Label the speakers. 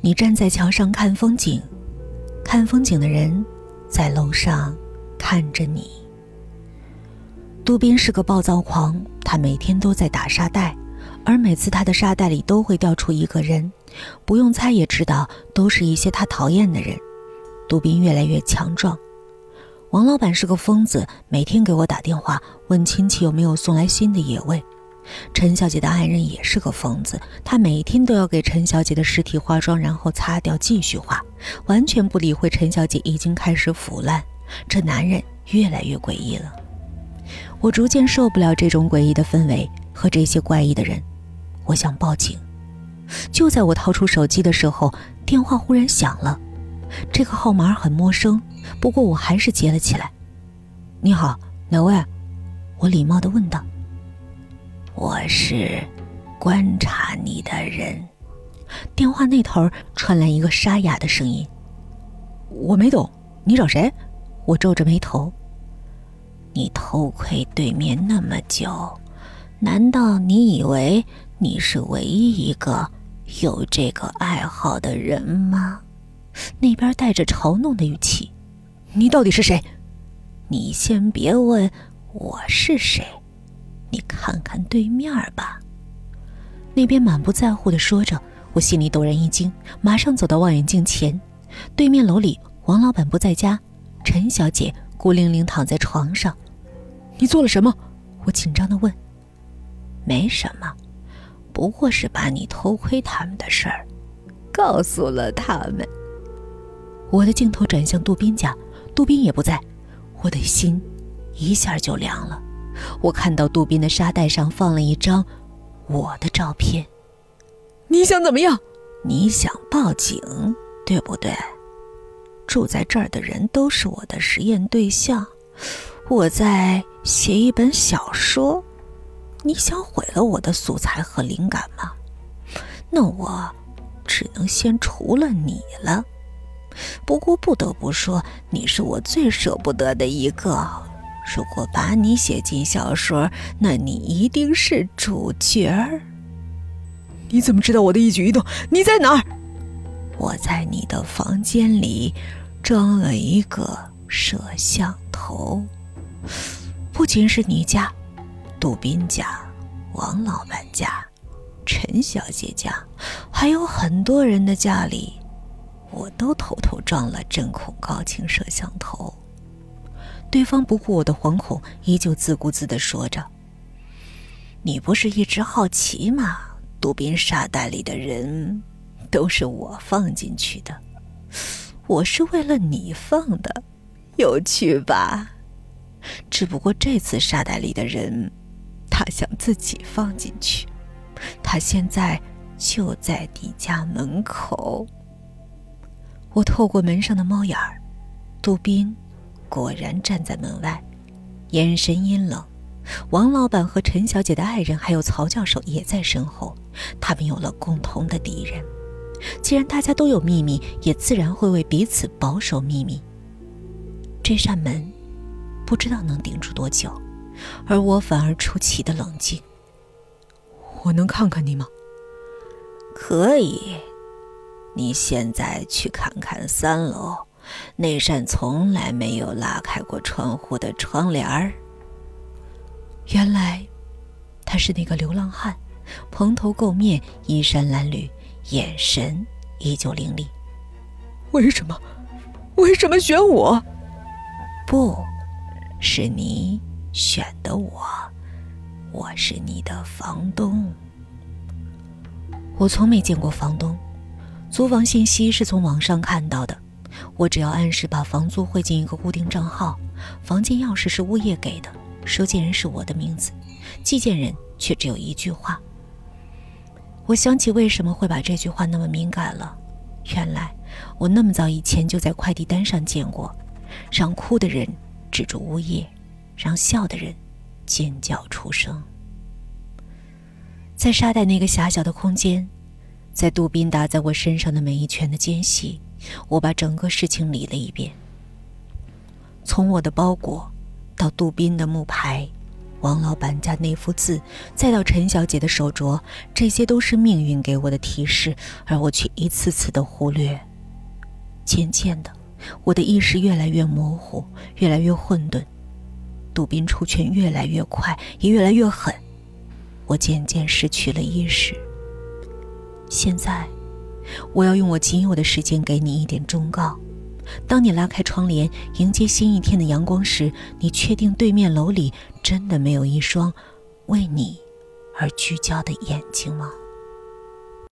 Speaker 1: 你站在桥上看风景，看风景的人在楼上看着你。杜宾是个暴躁狂，他每天都在打沙袋，而每次他的沙袋里都会掉出一个人，不用猜也知道，都是一些他讨厌的人。杜宾越来越强壮。王老板是个疯子，每天给我打电话问亲戚有没有送来新的野味。陈小姐的爱人也是个疯子，他每天都要给陈小姐的尸体化妆，然后擦掉继续化，完全不理会陈小姐已经开始腐烂。这男人越来越诡异了，我逐渐受不了这种诡异的氛围和这些怪异的人，我想报警。就在我掏出手机的时候，电话忽然响了。这个号码很陌生，不过我还是接了起来。“你好，哪位？”我礼貌地问道。“我是观察你的人。”电话那头传来一个沙哑的声音。“我没懂，你找谁？”我皱着眉头。“你偷窥对面那么久，难道你以为你是唯一一个有这个爱好的人吗？”那边带着嘲弄的语气：“你到底是谁？你先别问我是谁，你看看对面吧。”那边满不在乎的说着，我心里陡然一惊，马上走到望远镜前。对面楼里，王老板不在家，陈小姐孤零零躺在床上。你做了什么？我紧张的问。没什么，不过是把你偷窥他们的事儿告诉了他们。我的镜头转向杜宾家，杜宾也不在，我的心一下就凉了。我看到杜宾的沙袋上放了一张我的照片。
Speaker 2: 你想怎么样？
Speaker 1: 你想报警，对不对？住在这儿的人都是我的实验对象。我在写一本小说，你想毁了我的素材和灵感吗？那我只能先除了你了。不过不得不说，你是我最舍不得的一个。如果把你写进小说，那你一定是主角儿。
Speaker 2: 你怎么知道我的一举一动？你在哪儿？
Speaker 1: 我在你的房间里装了一个摄像头。不仅是你家、杜宾家、王老板家、陈小姐家，还有很多人的家里。我都偷偷装了针孔高清摄像头。对方不顾我的惶恐，依旧自顾自的说着：“你不是一直好奇吗？杜宾沙袋里的人，都是我放进去的。我是为了你放的，有趣吧？只不过这次沙袋里的人，他想自己放进去。他现在就在你家门口。”我透过门上的猫眼儿，杜宾果然站在门外，眼神阴冷。王老板和陈小姐的爱人，还有曹教授也在身后。他们有了共同的敌人。既然大家都有秘密，也自然会为彼此保守秘密。这扇门不知道能顶住多久，而我反而出奇的冷静。
Speaker 2: 我能看看你吗？
Speaker 1: 可以。你现在去看看三楼那扇从来没有拉开过窗户的窗帘儿。原来他是那个流浪汉，蓬头垢面，衣衫褴褛，眼神依旧凌厉。
Speaker 2: 为什么？为什么选我？
Speaker 1: 不是你选的我，我是你的房东。我从没见过房东。租房信息是从网上看到的，我只要按时把房租汇进一个固定账号，房间钥匙是物业给的，收件人是我的名字，寄件人却只有一句话。我想起为什么会把这句话那么敏感了，原来我那么早以前就在快递单上见过：让哭的人止住呜咽，让笑的人尖叫出声。在沙袋那个狭小的空间。在杜宾打在我身上的每一拳的间隙，我把整个事情理了一遍。从我的包裹，到杜宾的木牌，王老板家那幅字，再到陈小姐的手镯，这些都是命运给我的提示，而我却一次次的忽略。渐渐的，我的意识越来越模糊，越来越混沌。杜宾出拳越来越快，也越来越狠，我渐渐失去了意识。现在，我要用我仅有的时间给你一点忠告。当你拉开窗帘迎接新一天的阳光时，你确定对面楼里真的没有一双为你而聚焦的眼睛吗？